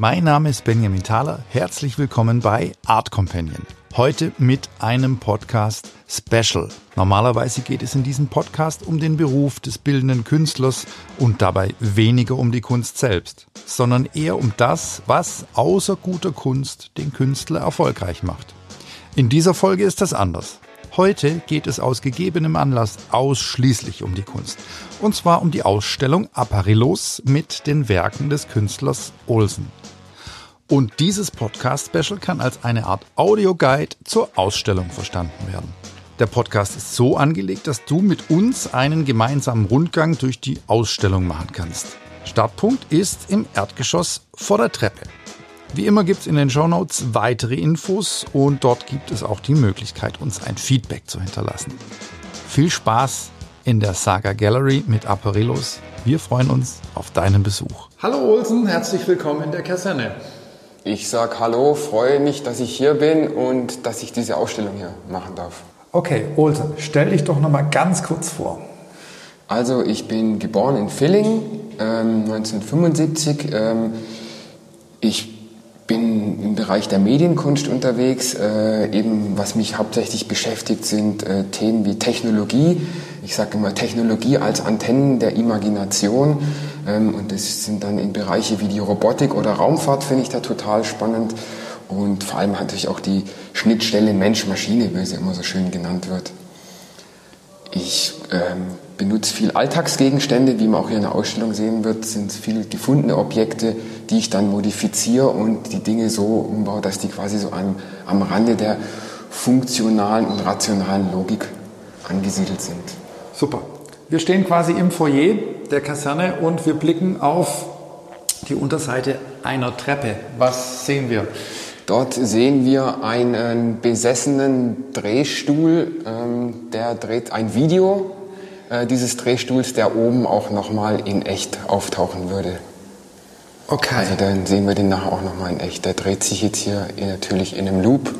Mein Name ist Benjamin Thaler. Herzlich willkommen bei Art Companion. Heute mit einem Podcast Special. Normalerweise geht es in diesem Podcast um den Beruf des bildenden Künstlers und dabei weniger um die Kunst selbst, sondern eher um das, was außer guter Kunst den Künstler erfolgreich macht. In dieser Folge ist das anders. Heute geht es aus gegebenem Anlass ausschließlich um die Kunst. Und zwar um die Ausstellung Apparillos mit den Werken des Künstlers Olsen. Und dieses Podcast-Special kann als eine Art Audioguide zur Ausstellung verstanden werden. Der Podcast ist so angelegt, dass du mit uns einen gemeinsamen Rundgang durch die Ausstellung machen kannst. Startpunkt ist im Erdgeschoss vor der Treppe. Wie immer gibt es in den Shownotes weitere Infos und dort gibt es auch die Möglichkeit, uns ein Feedback zu hinterlassen. Viel Spaß in der Saga Gallery mit Apparillos. Wir freuen uns auf deinen Besuch. Hallo Olsen, herzlich willkommen in der Kaserne. Ich sag Hallo, freue mich, dass ich hier bin und dass ich diese Ausstellung hier machen darf. Okay, Olsen, stell dich doch noch mal ganz kurz vor. Also ich bin geboren in Villingen ähm, 1975. Ähm, ich bin im Bereich der Medienkunst unterwegs. Äh, eben was mich hauptsächlich beschäftigt, sind äh, Themen wie Technologie. Ich sage immer Technologie als Antennen der Imagination. Ähm, und das sind dann in Bereiche wie die Robotik oder Raumfahrt, finde ich da total spannend. Und vor allem natürlich auch die Schnittstelle Mensch-Maschine, wie sie immer so schön genannt wird. Ich ähm, benutze viel Alltagsgegenstände, wie man auch hier in der Ausstellung sehen wird, sind viel gefundene Objekte, die ich dann modifiziere und die Dinge so umbaue, dass die quasi so am, am Rande der funktionalen und rationalen Logik angesiedelt sind. Super. Wir stehen quasi im Foyer der Kaserne und wir blicken auf die Unterseite einer Treppe. Was sehen wir? Dort sehen wir einen besessenen Drehstuhl, ähm, der dreht ein Video äh, dieses Drehstuhls, der oben auch nochmal in echt auftauchen würde. Okay. Also dann sehen wir den nachher auch nochmal in echt. Der dreht sich jetzt hier natürlich in einem Loop,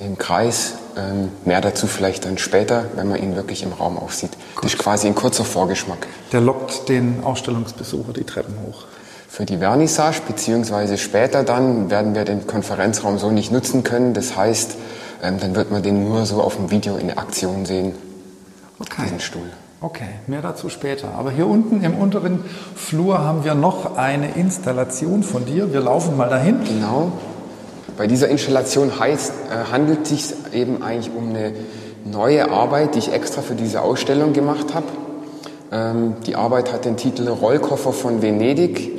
im Kreis. Ähm, mehr dazu vielleicht dann später, wenn man ihn wirklich im Raum aufsieht. Gut. Das ist quasi ein kurzer Vorgeschmack. Der lockt den Ausstellungsbesucher die Treppen hoch. Für die Vernissage, beziehungsweise später dann, werden wir den Konferenzraum so nicht nutzen können. Das heißt, ähm, dann wird man den nur so auf dem Video in Aktion sehen. Okay. Diesen Stuhl. Okay, mehr dazu später. Aber hier unten im unteren Flur haben wir noch eine Installation von dir. Wir laufen mal dahin. Genau. Bei dieser Installation heißt, äh, handelt es sich eben eigentlich um eine neue Arbeit, die ich extra für diese Ausstellung gemacht habe. Ähm, die Arbeit hat den Titel Rollkoffer von Venedig.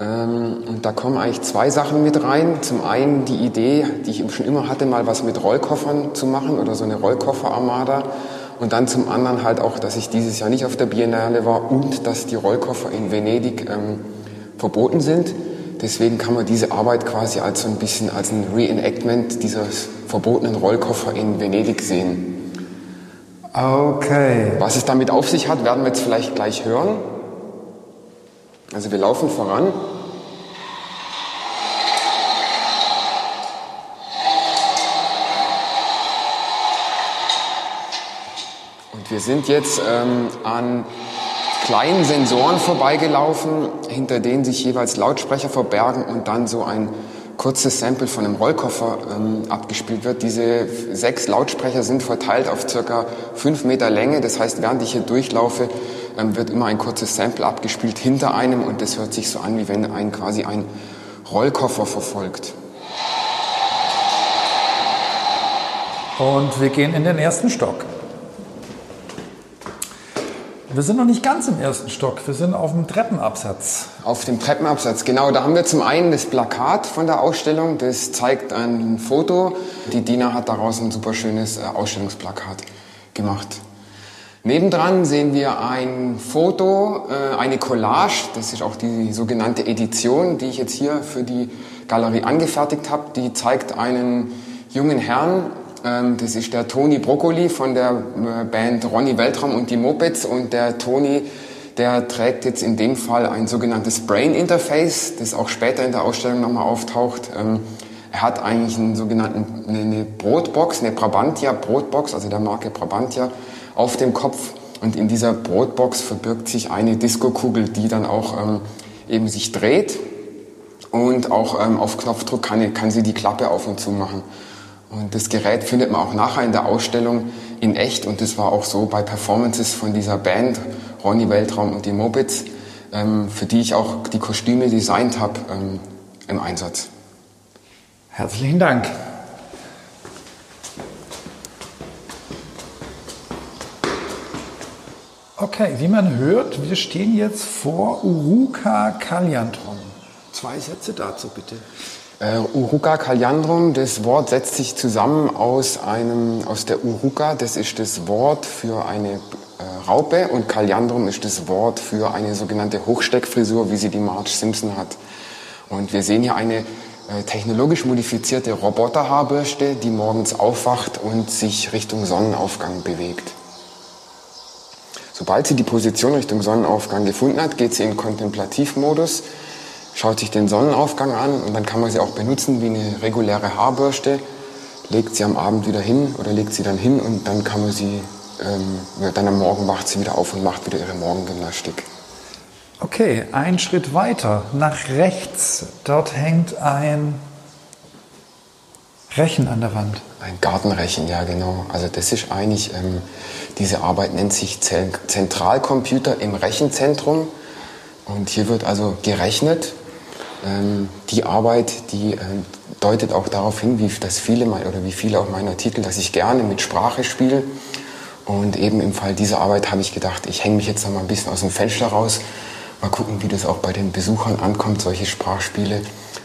Ähm, und da kommen eigentlich zwei Sachen mit rein. Zum einen die Idee, die ich schon immer hatte, mal was mit Rollkoffern zu machen oder so eine Rollkofferarmada. Und dann zum anderen halt auch, dass ich dieses Jahr nicht auf der Biennale war und dass die Rollkoffer in Venedig ähm, verboten sind. Deswegen kann man diese Arbeit quasi als so ein bisschen als ein Reenactment dieses verbotenen Rollkoffer in Venedig sehen. Okay. Was es damit auf sich hat, werden wir jetzt vielleicht gleich hören. Also wir laufen voran. Wir sind jetzt ähm, an kleinen Sensoren vorbeigelaufen, hinter denen sich jeweils Lautsprecher verbergen und dann so ein kurzes Sample von einem Rollkoffer ähm, abgespielt wird. Diese sechs Lautsprecher sind verteilt auf circa fünf Meter Länge. Das heißt, während ich hier durchlaufe, ähm, wird immer ein kurzes Sample abgespielt hinter einem und das hört sich so an, wie wenn ein quasi ein Rollkoffer verfolgt. Und wir gehen in den ersten Stock. Wir sind noch nicht ganz im ersten Stock, wir sind auf dem Treppenabsatz. Auf dem Treppenabsatz, genau. Da haben wir zum einen das Plakat von der Ausstellung, das zeigt ein Foto. Die Dina hat daraus ein super schönes äh, Ausstellungsplakat gemacht. Nebendran sehen wir ein Foto, äh, eine Collage, das ist auch die sogenannte Edition, die ich jetzt hier für die Galerie angefertigt habe. Die zeigt einen jungen Herrn das ist der Toni Broccoli von der äh, Band Ronny Weltraum und die Mopeds. Und der Toni, der trägt jetzt in dem Fall ein sogenanntes Brain Interface, das auch später in der Ausstellung nochmal auftaucht. Ähm, er hat eigentlich einen sogenannten, eine Brotbox, eine Brabantia Brotbox, also der Marke Brabantia, auf dem Kopf. Und in dieser Brotbox verbirgt sich eine Diskokugel, die dann auch ähm, eben sich dreht. und auch ähm, auf Knopfdruck kann, kann sie die Klappe auf und zu machen. Und das Gerät findet man auch nachher in der Ausstellung in echt und das war auch so bei Performances von dieser Band Ronny Weltraum und die Mopeds, ähm, für die ich auch die Kostüme designt habe ähm, im Einsatz. Herzlichen Dank. Okay, wie man hört, wir stehen jetzt vor Uruka Kalyandrum. Zwei Sätze dazu bitte. Äh, Uruka Kalyandrum, das Wort setzt sich zusammen aus, einem, aus der Uruka, das ist das Wort für eine äh, Raupe und Kalyandrum ist das Wort für eine sogenannte Hochsteckfrisur, wie sie die Marge Simpson hat. Und wir sehen hier eine äh, technologisch modifizierte Roboterhaarbürste, die morgens aufwacht und sich Richtung Sonnenaufgang bewegt. Sobald sie die Position Richtung Sonnenaufgang gefunden hat, geht sie in Kontemplativmodus, schaut sich den Sonnenaufgang an und dann kann man sie auch benutzen wie eine reguläre Haarbürste, legt sie am Abend wieder hin oder legt sie dann hin und dann kann man sie, ähm, dann am Morgen wacht sie wieder auf und macht wieder ihre Morgengymnastik. Okay, ein Schritt weiter, nach rechts, dort hängt ein Rechen an der Wand. Ein Gartenrechen, ja genau. Also das ist eigentlich, ähm, diese Arbeit nennt sich Zentralcomputer im Rechenzentrum. Und hier wird also gerechnet. Ähm, die Arbeit, die ähm, deutet auch darauf hin, wie, dass viele oder wie viele auch meiner Titel, dass ich gerne mit Sprache spiele. Und eben im Fall dieser Arbeit habe ich gedacht, ich hänge mich jetzt noch mal ein bisschen aus dem Fenster raus. Mal gucken, wie das auch bei den Besuchern ankommt, solche Sprachspiele.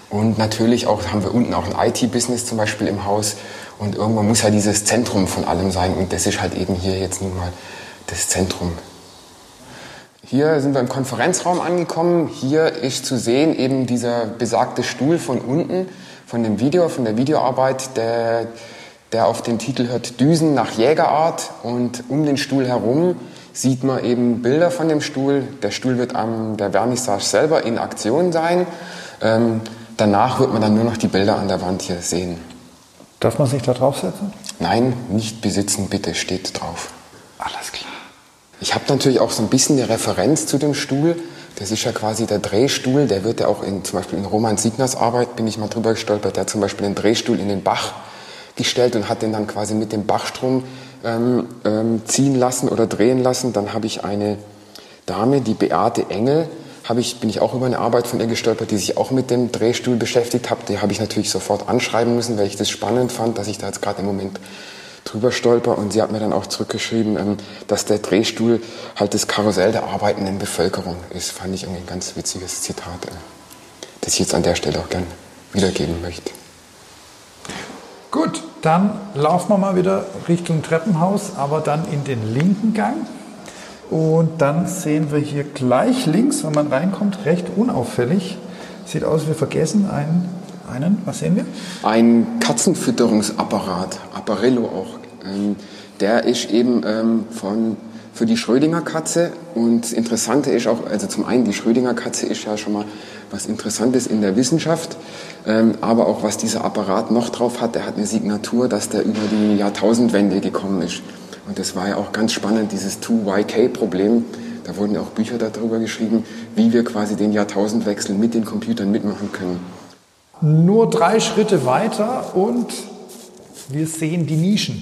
Und natürlich auch, haben wir unten auch ein IT-Business zum Beispiel im Haus. Und irgendwann muss ja dieses Zentrum von allem sein. Und das ist halt eben hier jetzt nun mal das Zentrum. Hier sind wir im Konferenzraum angekommen. Hier ist zu sehen eben dieser besagte Stuhl von unten, von dem Video, von der Videoarbeit, der, der auf den Titel hört Düsen nach Jägerart. Und um den Stuhl herum sieht man eben Bilder von dem Stuhl. Der Stuhl wird am der Vernissage selber in Aktion sein. Ähm, Danach wird man dann nur noch die Bilder an der Wand hier sehen. Darf man sich da draufsetzen? Nein, nicht besitzen, bitte, steht drauf. Alles klar. Ich habe natürlich auch so ein bisschen eine Referenz zu dem Stuhl. Das ist ja quasi der Drehstuhl. Der wird ja auch in, zum Beispiel in Roman Signers Arbeit, bin ich mal drüber gestolpert, der hat zum Beispiel den Drehstuhl in den Bach gestellt und hat den dann quasi mit dem Bachstrom ähm, ähm, ziehen lassen oder drehen lassen. Dann habe ich eine Dame, die Beate Engel, habe ich, bin ich auch über eine Arbeit von ihr gestolpert, die sich auch mit dem Drehstuhl beschäftigt hat. Die habe ich natürlich sofort anschreiben müssen, weil ich das spannend fand, dass ich da jetzt gerade im Moment drüber stolper. Und sie hat mir dann auch zurückgeschrieben, ähm, dass der Drehstuhl halt das Karussell der arbeitenden Bevölkerung ist. Fand ich irgendwie ein ganz witziges Zitat, äh, das ich jetzt an der Stelle auch gern wiedergeben möchte. Gut, dann laufen wir mal wieder Richtung Treppenhaus, aber dann in den linken Gang. Und dann sehen wir hier gleich links, wenn man reinkommt, recht unauffällig. Sieht aus, wir vergessen einen, einen was sehen wir? Ein Katzenfütterungsapparat, Apparillo auch. Ähm, der ist eben ähm, von, für die Schrödinger Katze. Und das Interessante ist auch, also zum einen, die Schrödinger Katze ist ja schon mal was Interessantes in der Wissenschaft. Ähm, aber auch was dieser Apparat noch drauf hat, der hat eine Signatur, dass der über die Jahrtausendwende gekommen ist. Und das war ja auch ganz spannend, dieses 2YK-Problem. Da wurden ja auch Bücher darüber geschrieben, wie wir quasi den Jahrtausendwechsel mit den Computern mitmachen können. Nur drei Schritte weiter und wir sehen die Nischen.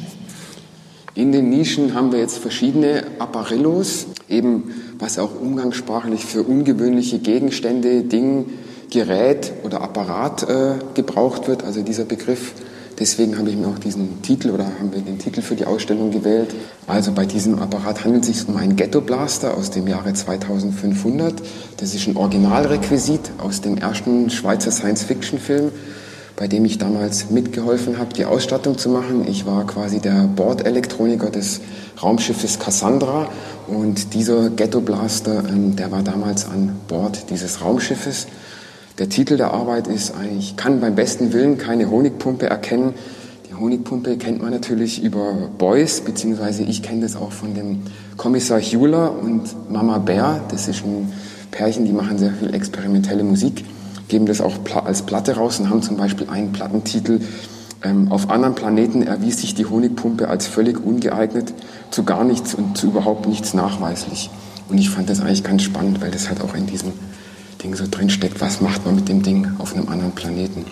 In den Nischen haben wir jetzt verschiedene Apparillos, eben was auch umgangssprachlich für ungewöhnliche Gegenstände, Ding, Gerät oder Apparat äh, gebraucht wird. Also dieser Begriff Deswegen habe ich mir auch diesen Titel oder haben wir den Titel für die Ausstellung gewählt. Also bei diesem Apparat handelt es sich um einen Ghetto Blaster aus dem Jahre 2500. Das ist ein Originalrequisit aus dem ersten Schweizer Science-Fiction-Film, bei dem ich damals mitgeholfen habe, die Ausstattung zu machen. Ich war quasi der Bordelektroniker des Raumschiffes Cassandra und dieser Ghetto Blaster, ähm, der war damals an Bord dieses Raumschiffes. Der Titel der Arbeit ist eigentlich, ich kann beim besten Willen keine Honigpumpe erkennen. Die Honigpumpe kennt man natürlich über Beuys, beziehungsweise ich kenne das auch von dem Kommissar Hewler und Mama Bär. Das ist ein Pärchen, die machen sehr viel experimentelle Musik, geben das auch als Platte raus und haben zum Beispiel einen Plattentitel. Ähm, auf anderen Planeten erwies sich die Honigpumpe als völlig ungeeignet, zu gar nichts und zu überhaupt nichts nachweislich. Und ich fand das eigentlich ganz spannend, weil das halt auch in diesem Ding so drinsteckt, was macht man mit dem Ding auf einem anderen Planeten?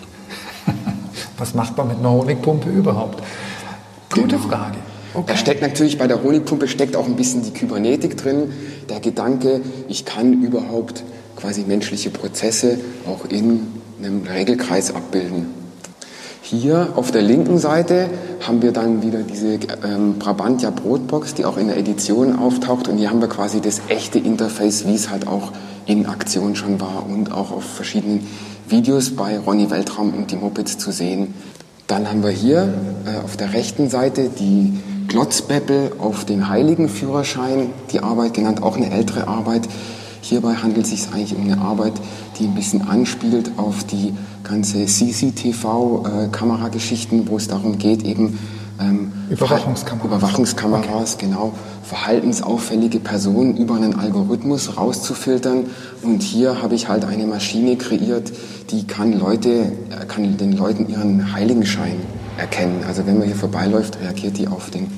was macht man mit einer Honigpumpe überhaupt? Gute genau. Frage. Okay. Da steckt natürlich bei der Honigpumpe steckt auch ein bisschen die Kybernetik drin. Der Gedanke, ich kann überhaupt quasi menschliche Prozesse auch in einem Regelkreis abbilden. Hier auf der linken Seite haben wir dann wieder diese ähm, Brabantia Brotbox, die auch in der Edition auftaucht. Und hier haben wir quasi das echte Interface, wie es halt auch in Aktion schon war und auch auf verschiedenen Videos bei Ronny Weltraum und die Mopeds zu sehen. Dann haben wir hier äh, auf der rechten Seite die Glotzbeppel auf den Heiligenführerschein, die Arbeit genannt, auch eine ältere Arbeit. Hierbei handelt es sich eigentlich um eine Arbeit, die ein bisschen anspielt auf die ganze CCTV-Kamerageschichten, äh, wo es darum geht, eben ähm, Überwachungskameras. Überwachungskameras, okay. genau, verhaltensauffällige Personen über einen Algorithmus rauszufiltern. Und hier habe ich halt eine Maschine kreiert, die kann Leute, äh, kann den Leuten ihren Heiligenschein erkennen. Also wenn man hier vorbeiläuft, reagiert die auf den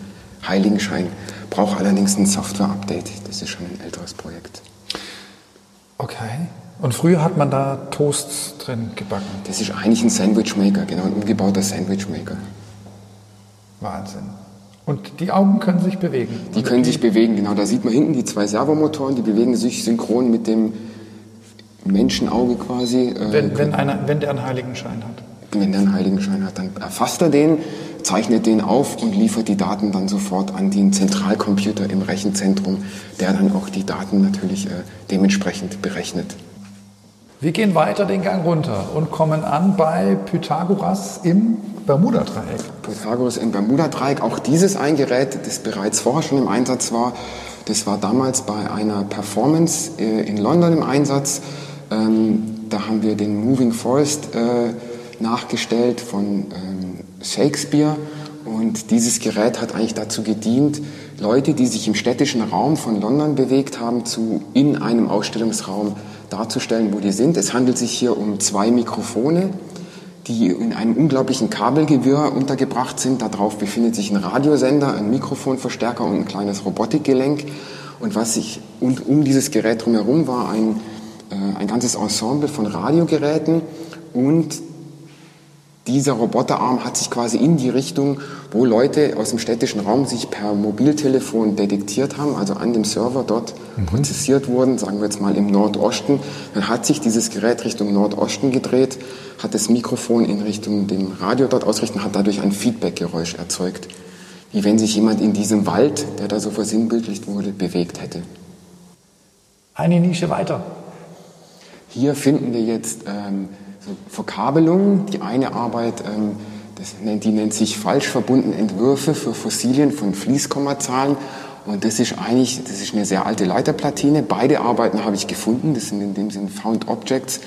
Heiligenschein. Braucht allerdings ein Software-Update. Das ist schon ein älteres Projekt. Okay. Und früher hat man da Toasts drin gebacken? Das ist eigentlich ein Sandwichmaker, genau, ein umgebauter Sandwichmaker. Wahnsinn. Und die Augen können sich bewegen? Die können sich bewegen, genau. Da sieht man hinten die zwei Servomotoren, die bewegen sich synchron mit dem Menschenauge quasi. Äh, wenn, wenn, einer, wenn der einen Heiligenschein hat? Wenn der einen Heiligenschein hat, dann erfasst er den, zeichnet den auf und liefert die Daten dann sofort an den Zentralcomputer im Rechenzentrum, der dann auch die Daten natürlich äh, dementsprechend berechnet. Wir gehen weiter den Gang runter und kommen an bei Pythagoras im Bermuda-Dreieck. Pythagoras im Bermuda-Dreieck, auch dieses ein Gerät, das bereits vorher schon im Einsatz war. Das war damals bei einer Performance äh, in London im Einsatz. Ähm, da haben wir den Moving Forest äh, nachgestellt von ähm, Shakespeare. Und dieses Gerät hat eigentlich dazu gedient, Leute, die sich im städtischen Raum von London bewegt haben, zu in einem Ausstellungsraum darzustellen, wo die sind. Es handelt sich hier um zwei Mikrofone, die in einem unglaublichen Kabelgewirr untergebracht sind. Darauf befindet sich ein Radiosender, ein Mikrofonverstärker und ein kleines Robotikgelenk. Und was sich und um dieses Gerät drumherum war ein, äh, ein ganzes Ensemble von Radiogeräten und dieser Roboterarm hat sich quasi in die Richtung, wo Leute aus dem städtischen Raum sich per Mobiltelefon detektiert haben, also an dem Server dort mhm. prozessiert wurden, sagen wir jetzt mal im Nordosten. Dann hat sich dieses Gerät Richtung Nordosten gedreht, hat das Mikrofon in Richtung dem Radio dort ausrichten, hat dadurch ein Feedbackgeräusch erzeugt. Wie wenn sich jemand in diesem Wald, der da so versinnbildlicht wurde, bewegt hätte. Eine Nische weiter. Hier finden wir jetzt ähm, Verkabelungen. Die eine Arbeit, ähm, das, die nennt sich falsch verbundene Entwürfe für Fossilien von Fließkommazahlen. Und das ist eigentlich, das ist eine sehr alte Leiterplatine. Beide Arbeiten habe ich gefunden. Das sind in dem Sinne Found Objects.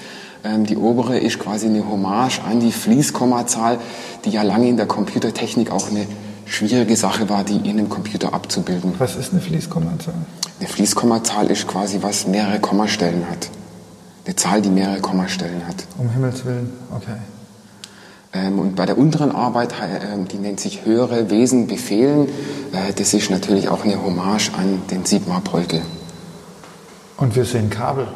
Ähm, die obere ist quasi eine Hommage an die Fließkommazahl, die ja lange in der Computertechnik auch eine schwierige Sache war, die in einem Computer abzubilden. Was ist eine Fließkommazahl? Eine Fließkommazahl ist quasi, was mehrere Kommastellen hat. Eine Zahl, die mehrere Kommastellen hat. Um Himmels Willen, okay. Ähm, und bei der unteren Arbeit, äh, die nennt sich Höhere Wesen befehlen, äh, das ist natürlich auch eine Hommage an den Sigmar Polke. Und wir sehen Kabel.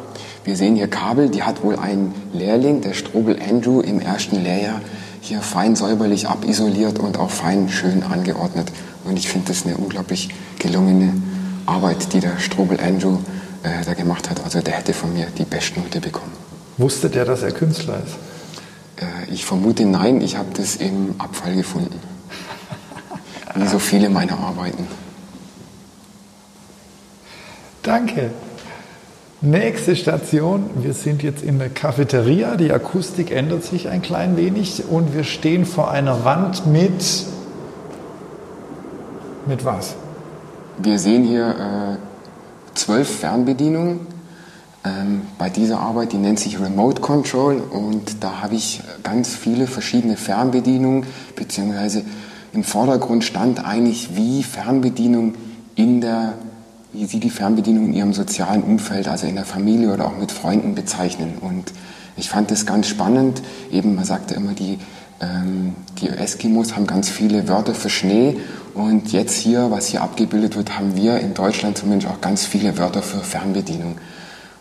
Wir sehen hier Kabel, die hat wohl ein Lehrling, der Strobel Andrew, im ersten Lehrjahr hier fein säuberlich abisoliert und auch fein schön angeordnet. Und ich finde das eine unglaublich gelungene Arbeit, die der Strobel Andrew äh, da gemacht hat. Also der hätte von mir die Bestnote bekommen. Wusste der, dass er Künstler ist? Äh, ich vermute nein, ich habe das im Abfall gefunden. Wie so viele meiner Arbeiten. Danke. Nächste Station. Wir sind jetzt in der Cafeteria. Die Akustik ändert sich ein klein wenig und wir stehen vor einer Wand mit. Mit was? Wir sehen hier äh, zwölf Fernbedienungen ähm, bei dieser Arbeit, die nennt sich Remote Control und da habe ich ganz viele verschiedene Fernbedienungen, beziehungsweise im Vordergrund stand eigentlich, wie Fernbedienung in der, wie Sie die Fernbedienung in Ihrem sozialen Umfeld, also in der Familie oder auch mit Freunden bezeichnen. Und ich fand das ganz spannend. Eben, man sagte immer, die, ähm, die Eskimos haben ganz viele Wörter für Schnee und jetzt hier, was hier abgebildet wird, haben wir in Deutschland zumindest auch ganz viele Wörter für Fernbedienung.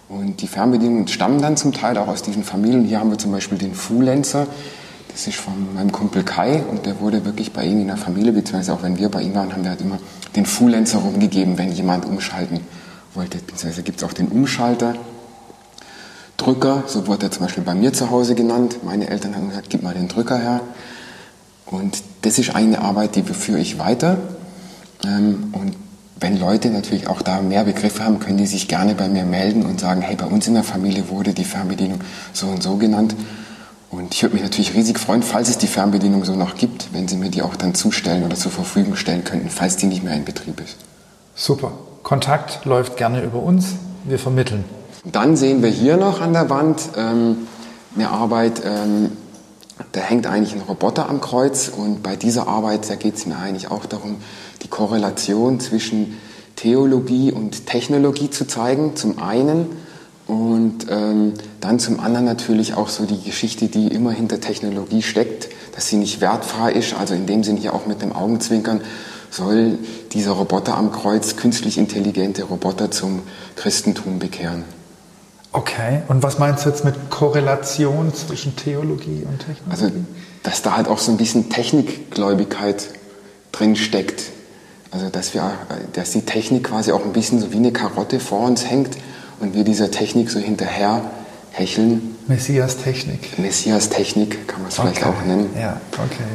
Und die Fernbedienungen stammen dann zum Teil auch aus diesen Familien. Hier haben wir zum Beispiel den Fulenzer. Das ist von meinem Kumpel Kai und der wurde wirklich bei ihm in der Familie, beziehungsweise auch wenn wir bei ihm waren, haben wir halt immer den Fulenzer rumgegeben, wenn jemand umschalten wollte. Beziehungsweise gibt es auch den Umschalter. Drücker, so wurde er zum Beispiel bei mir zu Hause genannt. Meine Eltern haben gesagt, gib mal den Drücker her. Und das ist eine Arbeit, die führe ich weiter. Ähm, und wenn Leute natürlich auch da mehr Begriffe haben, können die sich gerne bei mir melden und sagen, hey, bei uns in der Familie wurde die Fernbedienung so und so genannt. Und ich würde mich natürlich riesig freuen, falls es die Fernbedienung so noch gibt, wenn Sie mir die auch dann zustellen oder zur Verfügung stellen könnten, falls die nicht mehr in Betrieb ist. Super. Kontakt läuft gerne über uns. Wir vermitteln. Dann sehen wir hier noch an der Wand ähm, eine Arbeit, ähm, da hängt eigentlich ein Roboter am Kreuz und bei dieser Arbeit, da geht es mir eigentlich auch darum, die Korrelation zwischen Theologie und Technologie zu zeigen, zum einen und ähm, dann zum anderen natürlich auch so die Geschichte, die immer hinter Technologie steckt, dass sie nicht wertfrei ist, also in dem Sinn hier auch mit dem Augenzwinkern soll dieser Roboter am Kreuz künstlich intelligente Roboter zum Christentum bekehren. Okay, und was meinst du jetzt mit Korrelation zwischen Theologie und Technologie? Also, dass da halt auch so ein bisschen Technikgläubigkeit drin steckt. Also, dass, wir, dass die Technik quasi auch ein bisschen so wie eine Karotte vor uns hängt und wir dieser Technik so hinterher hecheln. Messias Technik. Messias Technik kann man es okay. vielleicht auch nennen. Ja, okay,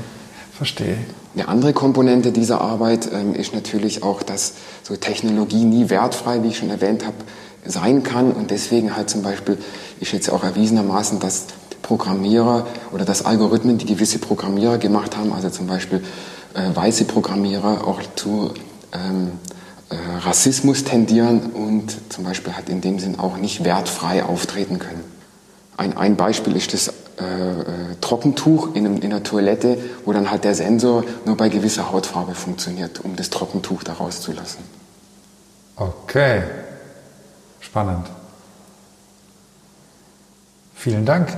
verstehe. Eine andere Komponente dieser Arbeit ähm, ist natürlich auch, dass so Technologie nie wertfrei, wie ich schon erwähnt habe, sein kann und deswegen halt zum Beispiel ist jetzt auch erwiesenermaßen, dass Programmierer oder dass Algorithmen, die gewisse Programmierer gemacht haben, also zum Beispiel äh, weiße Programmierer auch zu ähm, äh, Rassismus tendieren und zum Beispiel halt in dem Sinn auch nicht wertfrei auftreten können. Ein, ein Beispiel ist das äh, äh Trockentuch in, in einer Toilette, wo dann halt der Sensor nur bei gewisser Hautfarbe funktioniert, um das Trockentuch da rauszulassen. Okay, Spannend. Vielen Dank.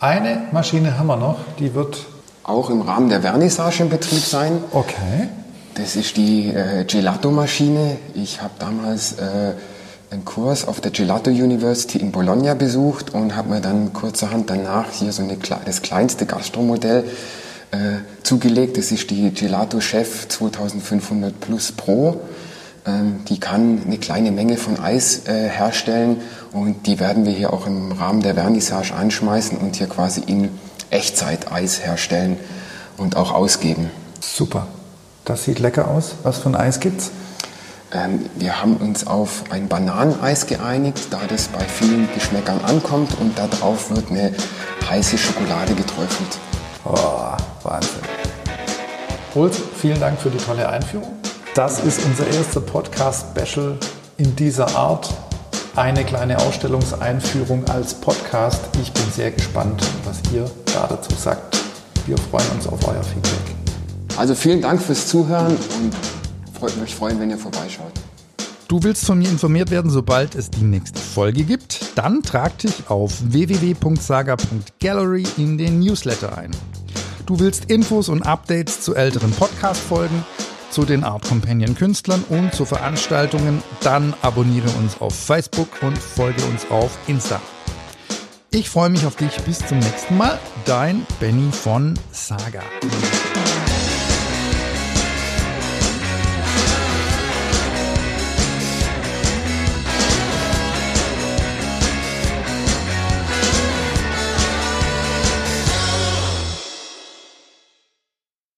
Eine Maschine haben wir noch, die wird auch im Rahmen der Vernissage in Betrieb sein. Okay. Das ist die äh, Gelato-Maschine. Ich habe damals äh, einen Kurs auf der Gelato University in Bologna besucht und habe mir dann kurzerhand danach hier so eine, das kleinste Gastromodell äh, zugelegt. Das ist die Gelato Chef 2500 Plus Pro. Ähm, die kann eine kleine Menge von Eis äh, herstellen und die werden wir hier auch im Rahmen der Vernissage anschmeißen und hier quasi in Echtzeit Eis herstellen und auch ausgeben. Super. Das sieht lecker aus. Was für ein Eis gibt's? Ähm, wir haben uns auf ein Bananeneis geeinigt, da das bei vielen Geschmäckern ankommt und darauf wird eine heiße Schokolade geträufelt. Oh, Wahnsinn. Ulf, vielen Dank für die tolle Einführung. Das ist unser erster Podcast-Special in dieser Art. Eine kleine Ausstellungseinführung als Podcast. Ich bin sehr gespannt, was ihr da dazu sagt. Wir freuen uns auf euer Feedback. Also vielen Dank fürs Zuhören und freut mich freuen, wenn ihr vorbeischaut. Du willst von mir informiert werden, sobald es die nächste Folge gibt? Dann trag dich auf www.saga.gallery in den Newsletter ein. Du willst Infos und Updates zu älteren Podcast-Folgen? Zu den Art Companion Künstlern und zu Veranstaltungen, dann abonniere uns auf Facebook und folge uns auf Insta. Ich freue mich auf dich. Bis zum nächsten Mal. Dein Benny von Saga.